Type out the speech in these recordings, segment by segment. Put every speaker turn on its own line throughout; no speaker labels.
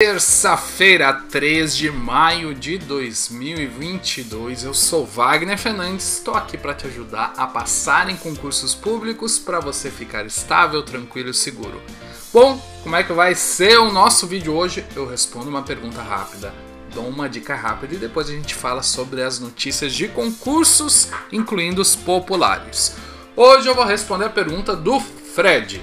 Terça-feira, 3 de maio de 2022. Eu sou Wagner Fernandes, estou aqui para te ajudar a passar em concursos públicos para você ficar estável, tranquilo e seguro. Bom, como é que vai ser o nosso vídeo hoje? Eu respondo uma pergunta rápida, dou uma dica rápida e depois a gente fala sobre as notícias de concursos, incluindo os populares. Hoje eu vou responder a pergunta do Fred.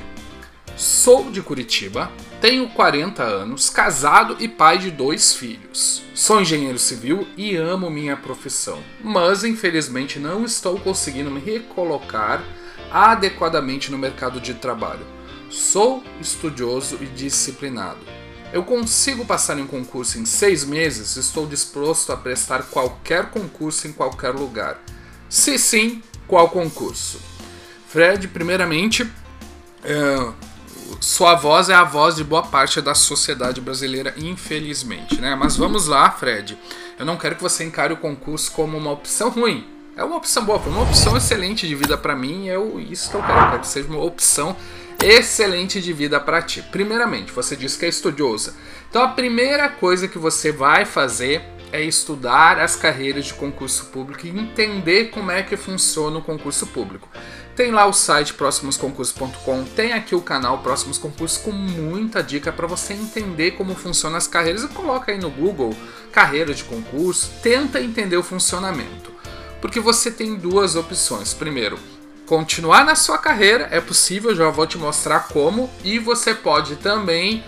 Sou de Curitiba, tenho 40 anos, casado e pai de dois filhos. Sou engenheiro civil e amo minha profissão, mas infelizmente não estou conseguindo me recolocar adequadamente no mercado de trabalho. Sou estudioso e disciplinado. Eu consigo passar em concurso em seis meses? Estou disposto a prestar qualquer concurso em qualquer lugar. Se sim, qual concurso? Fred, primeiramente, é, sua voz é a voz de boa parte da sociedade brasileira, infelizmente, né? Mas vamos lá, Fred. Eu não quero que você encare o concurso como uma opção ruim. É uma opção boa, foi uma opção excelente de vida para mim. Eu isso que eu quero, eu quero que seja uma opção excelente de vida para ti. Primeiramente, você disse que é estudiosa. Então a primeira coisa que você vai fazer é estudar as carreiras de concurso público e entender como é que funciona o concurso público. Tem lá o site próximosconcursos.com, tem aqui o canal Próximos Concursos com muita dica para você entender como funcionam as carreiras e coloca aí no Google carreira de concurso, tenta entender o funcionamento. Porque você tem duas opções. Primeiro, continuar na sua carreira, é possível, já vou te mostrar como, e você pode também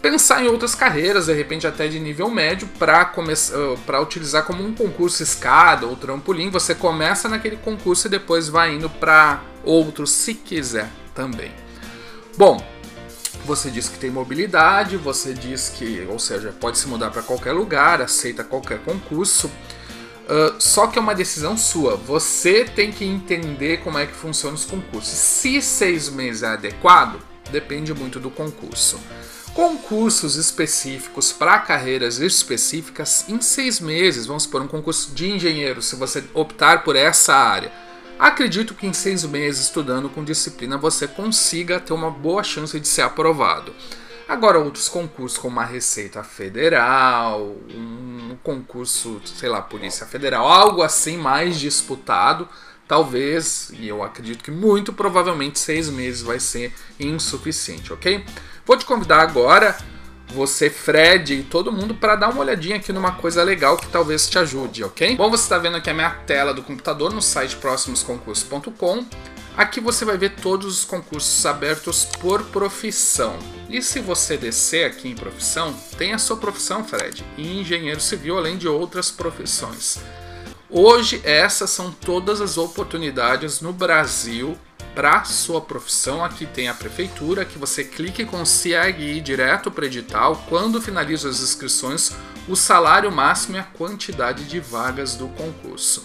pensar em outras carreiras, de repente até de nível médio, para uh, utilizar como um concurso escada ou trampolim. Você começa naquele concurso e depois vai indo para outros, se quiser também. Bom, você diz que tem mobilidade, você diz que, ou seja, pode se mudar para qualquer lugar, aceita qualquer concurso. Uh, só que é uma decisão sua. Você tem que entender como é que funcionam os concursos. Se seis meses é adequado, depende muito do concurso concursos específicos para carreiras específicas em seis meses. Vamos supor um concurso de engenheiro, se você optar por essa área. Acredito que em seis meses estudando com disciplina você consiga ter uma boa chance de ser aprovado. Agora, outros concursos, como a Receita Federal, um concurso, sei lá, Polícia Federal, algo assim mais disputado, talvez, e eu acredito que muito provavelmente seis meses vai ser insuficiente, ok? Vou te convidar agora, você, Fred e todo mundo, para dar uma olhadinha aqui numa coisa legal que talvez te ajude, ok? Bom, você está vendo aqui a minha tela do computador no site próximosconcursos.com. Aqui você vai ver todos os concursos abertos por profissão. E se você descer aqui em profissão, tem a sua profissão, Fred, e engenheiro civil, além de outras profissões. Hoje, essas são todas as oportunidades no Brasil para sua profissão, aqui tem a prefeitura, que você clica e consegue ir direto para o edital. Quando finaliza as inscrições, o salário máximo e a quantidade de vagas do concurso.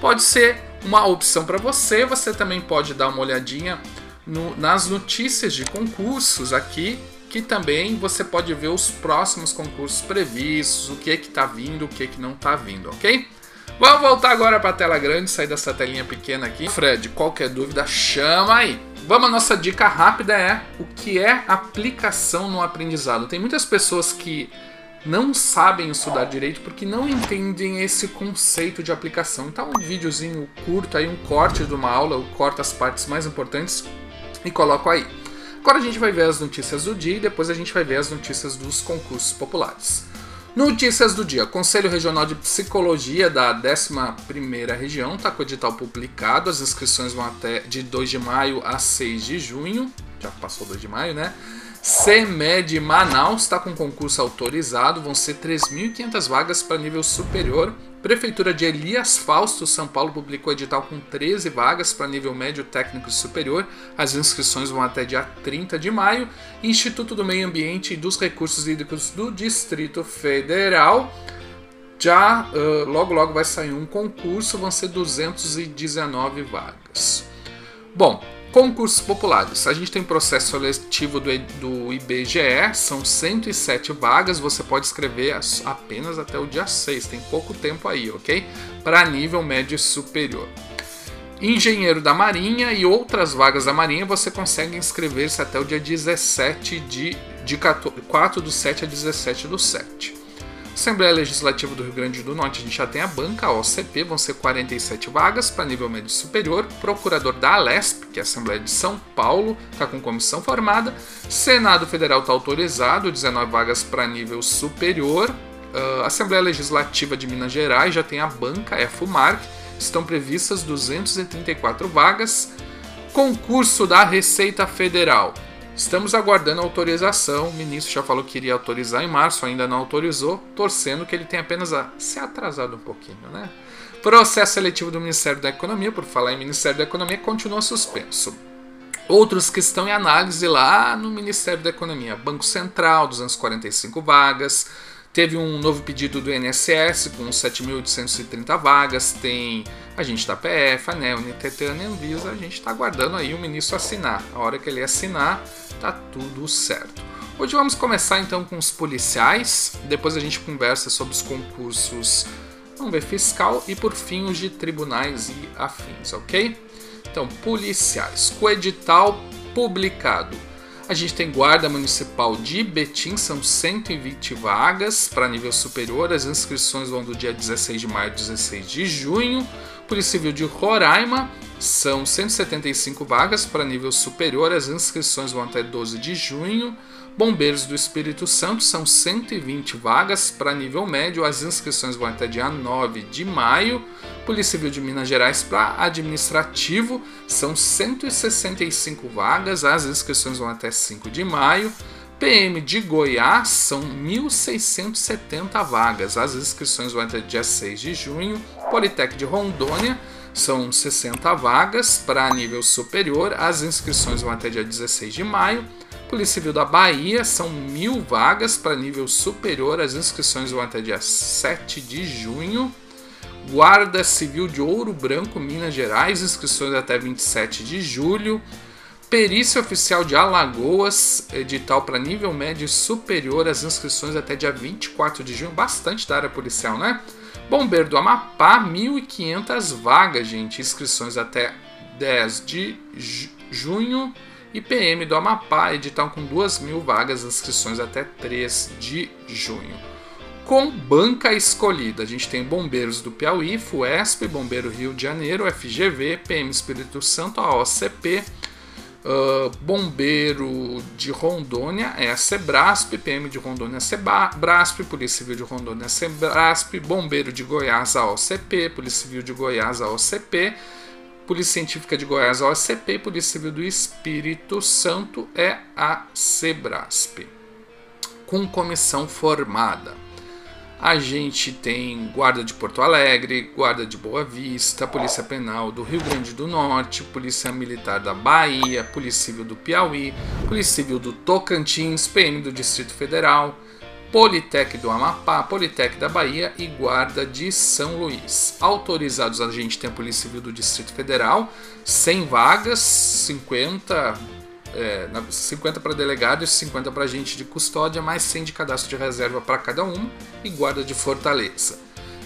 Pode ser uma opção para você, você também pode dar uma olhadinha no, nas notícias de concursos aqui, que também você pode ver os próximos concursos previstos, o que é que está vindo, o que é que não está vindo, ok? Vamos voltar agora para a tela grande, sair dessa telinha pequena aqui. Fred, qualquer dúvida, chama aí. Vamos, a nossa dica rápida é o que é aplicação no aprendizado. Tem muitas pessoas que não sabem estudar direito porque não entendem esse conceito de aplicação. Então, um videozinho curto aí, um corte de uma aula, eu corto as partes mais importantes e coloco aí. Agora a gente vai ver as notícias do dia e depois a gente vai ver as notícias dos concursos populares. Notícias do dia. Conselho Regional de Psicologia da 11ª Região está com o edital publicado. As inscrições vão até de 2 de maio a 6 de junho. Já passou 2 de maio, né? CEMED Manaus está com concurso autorizado. Vão ser 3.500 vagas para nível superior. Prefeitura de Elias Fausto, São Paulo, publicou edital com 13 vagas para nível médio técnico superior. As inscrições vão até dia 30 de maio. Instituto do Meio Ambiente e dos Recursos Hídricos do Distrito Federal. Já uh, logo logo vai sair um concurso, vão ser 219 vagas. Bom, Concursos populares. A gente tem processo seletivo do, do IBGE, são 107 vagas, você pode escrever apenas até o dia 6, tem pouco tempo aí, ok? Para nível médio superior. Engenheiro da Marinha e outras vagas da Marinha você consegue inscrever-se até o dia 17 de de 4 do 7 a 17 do 7. Assembleia Legislativa do Rio Grande do Norte, a gente já tem a banca, a OCP, vão ser 47 vagas para nível médio superior. Procurador da Alesp, que é a Assembleia de São Paulo, está com comissão formada. Senado Federal está autorizado, 19 vagas para nível superior. Uh, Assembleia Legislativa de Minas Gerais já tem a banca, é a FUMARC, estão previstas 234 vagas. Concurso da Receita Federal. Estamos aguardando autorização. O ministro já falou que iria autorizar em março, ainda não autorizou, torcendo que ele tenha apenas a... se atrasado um pouquinho, né? Processo seletivo do Ministério da Economia, por falar em Ministério da Economia, continua suspenso. Outros que estão em análise lá no Ministério da Economia: Banco Central, 245 vagas. Teve um novo pedido do INSS com 7.830 vagas. Tem a gente da PF, ANEL, e Anvisa. A gente está aguardando aí o ministro assinar. A hora que ele assinar, tá tudo certo. Hoje vamos começar então com os policiais, depois a gente conversa sobre os concursos, vamos ver, fiscal e por fim os de tribunais e afins, ok? Então, policiais, com edital publicado. A gente tem Guarda Municipal de Betim, são 120 vagas para nível superior. As inscrições vão do dia 16 de maio a 16 de junho. Polícia Civil de Roraima, são 175 vagas para nível superior, as inscrições vão até 12 de junho. Bombeiros do Espírito Santo são 120 vagas para nível médio, as inscrições vão até dia 9 de maio. Polícia Civil de Minas Gerais para administrativo são 165 vagas, as inscrições vão até 5 de maio. PM de Goiás são 1.670 vagas, as inscrições vão até dia 6 de junho. Politec de Rondônia são 60 vagas para nível superior, as inscrições vão até dia 16 de maio. Polícia Civil da Bahia são mil vagas para nível superior, as inscrições vão até dia 7 de junho. Guarda Civil de Ouro Branco, Minas Gerais, inscrições até 27 de julho. Perícia Oficial de Alagoas, edital para nível médio superior, as inscrições até dia 24 de junho, bastante da área policial, né? Bombeiro do Amapá, 1.500 vagas, gente. Inscrições até 10 de junho. E PM do Amapá, edital com 2.000 vagas, inscrições até 3 de junho. Com banca escolhida, a gente tem Bombeiros do Piauí, FUESP, Bombeiro Rio de Janeiro, FGV, PM Espírito Santo, AOCP, Uh, bombeiro de Rondônia é a Sebrasp, PM de Rondônia é a Sebrasp, Polícia Civil de Rondônia é a Sebrasp, Bombeiro de Goiás a OCP, Polícia Civil de Goiás a OCP, Polícia Científica de Goiás a OCP, Polícia Civil do Espírito Santo é a Sebrasp. Com comissão formada a gente tem Guarda de Porto Alegre, Guarda de Boa Vista, Polícia Penal do Rio Grande do Norte, Polícia Militar da Bahia, Polícia Civil do Piauí, Polícia Civil do Tocantins, PM do Distrito Federal, Politec do Amapá, Politec da Bahia e Guarda de São Luís. Autorizados a gente tem a Polícia Civil do Distrito Federal, 100 vagas, 50 é, 50 para delegado e 50 para agente de custódia, mais 100 de cadastro de reserva para cada um e guarda de fortaleza.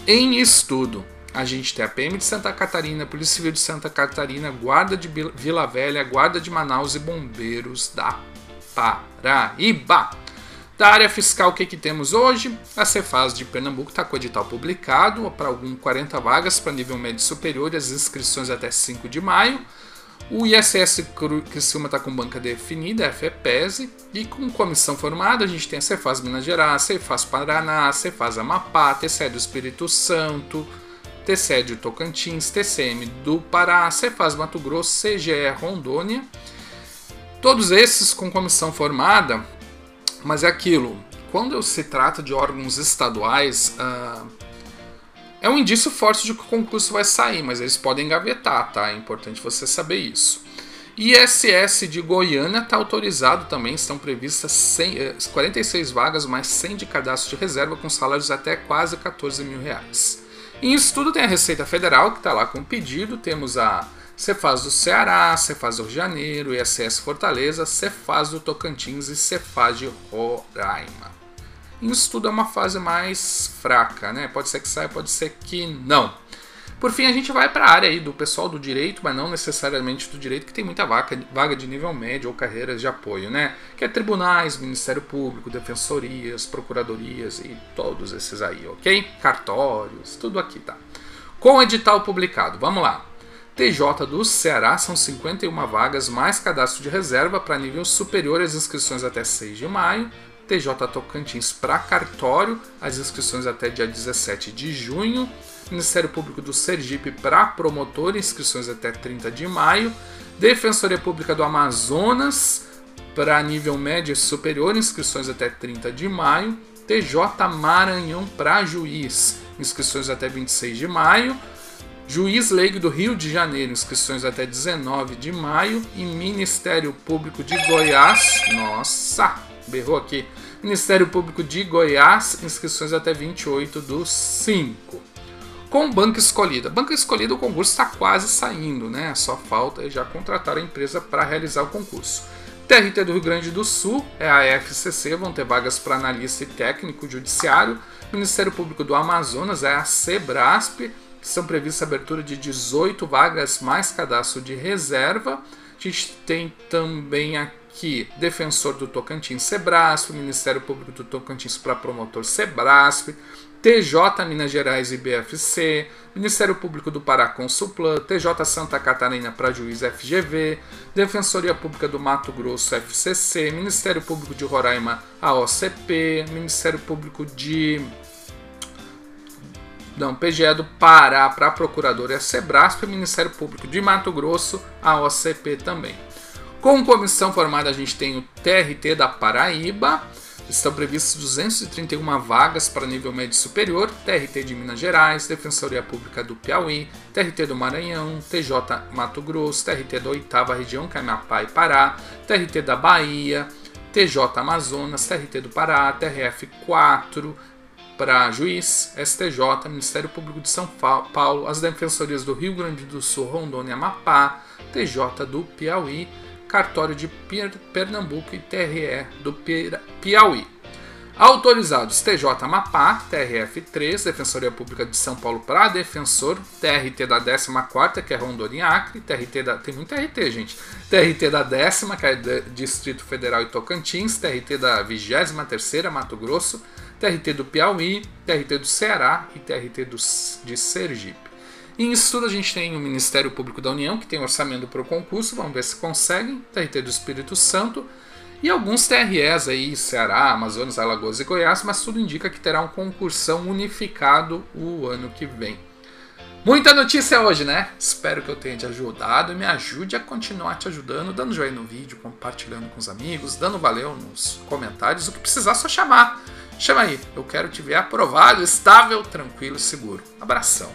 Em estudo, a gente tem a PM de Santa Catarina, Polícia Civil de Santa Catarina, Guarda de Vila Velha, Guarda de Manaus e Bombeiros da Paraíba. Da área fiscal, o que, que temos hoje? A Cefaz de Pernambuco está com o edital publicado para algum 40 vagas para nível médio superior, as inscrições até 5 de maio. O ISS Criciúma está com banca definida, a FEPESE, e com comissão formada a gente tem a Cefaz Minas Gerais, Cefaz Paraná, Cefaz Amapá, TCE do Espírito Santo, TCE do Tocantins, TCM do Pará, Cefaz Mato Grosso, CGE Rondônia. Todos esses com comissão formada, mas é aquilo, quando se trata de órgãos estaduais, uh, é um indício forte de que o concurso vai sair, mas eles podem engavetar, tá? É importante você saber isso. ISS de Goiânia está autorizado também, estão previstas 100, 46 eh, vagas, mais 100 de cadastro de reserva, com salários até quase 14 mil reais. Em estudo tem a Receita Federal, que está lá com o pedido, temos a Cefaz do Ceará, Cefaz do Rio de Janeiro, ISS Fortaleza, Cefaz do Tocantins e Cefaz de Roraima. Em estudo é uma fase mais fraca, né? Pode ser que saia, pode ser que não. Por fim, a gente vai para a área aí do pessoal do direito, mas não necessariamente do direito, que tem muita vaga, vaga de nível médio ou carreiras de apoio, né? Que é tribunais, Ministério Público, defensorias, procuradorias e todos esses aí, ok? Cartórios, tudo aqui, tá? Com edital publicado, vamos lá. TJ do Ceará são 51 vagas mais cadastro de reserva para nível superior às inscrições até 6 de maio. TJ Tocantins para cartório, as inscrições até dia 17 de junho. Ministério Público do Sergipe para promotor, inscrições até 30 de maio. Defensoria Pública do Amazonas para nível médio e superior, inscrições até 30 de maio. TJ Maranhão para juiz, inscrições até 26 de maio. Juiz Leigo do Rio de Janeiro, inscrições até 19 de maio. E Ministério Público de Goiás, nossa, berrou aqui. Ministério Público de Goiás, inscrições até 28 do 5 com banca escolhida. Banca escolhida, o concurso está quase saindo, né? Só falta já contratar a empresa para realizar o concurso. TRT do Rio Grande do Sul é a FCC, vão ter vagas para analista e técnico judiciário. Ministério Público do Amazonas é a Sebrasp, são previstas a abertura de 18 vagas mais cadastro de reserva. A gente tem também aqui Defensor do Tocantins Sebrasp, Ministério Público do Tocantins para promotor Sebrasp, TJ Minas Gerais e BFC, Ministério Público do Pará Consulplan, TJ Santa Catarina para juiz FGV, Defensoria Pública do Mato Grosso FCC, Ministério Público de Roraima AOCP, Ministério Público de não, PGE do Pará para a Sebrasp, Ministério Público de Mato Grosso, a OCP também. Com comissão formada, a gente tem o TRT da Paraíba, Estão previstas 231 vagas para nível médio superior, TRT de Minas Gerais, Defensoria Pública do Piauí, TRT do Maranhão, TJ Mato Grosso, TRT da Oitava Região, que é e Pará, TRT da Bahia, TJ Amazonas, TRT do Pará, TRF 4 para Juiz, STJ, Ministério Público de São Paulo, as Defensorias do Rio Grande do Sul, Rondônia Amapá, TJ do Piauí, Cartório de Pernambuco e TRE do Piauí. Autorizados TJ Amapá, TRF3, Defensoria Pública de São Paulo para defensor, TRT da 14, que é Rondônia e Acre, TRT da. Tem muito TRT, gente. TRT da 10, que é Distrito Federal e Tocantins, TRT da 23, Mato Grosso, TRT do Piauí, TRT do Ceará e TRT do, de Sergipe. Em estudo, a gente tem o Ministério Público da União, que tem orçamento para o concurso, vamos ver se conseguem, TRT do Espírito Santo, e alguns TREs aí, Ceará, Amazonas, Alagoas e Goiás, mas tudo indica que terá um concursão unificado o ano que vem. Muita notícia hoje, né? Espero que eu tenha te ajudado e me ajude a continuar te ajudando, dando joinha no vídeo, compartilhando com os amigos, dando valeu nos comentários, o que precisar só chamar. Chama aí, eu quero te ver aprovado, estável, tranquilo, seguro. Abração.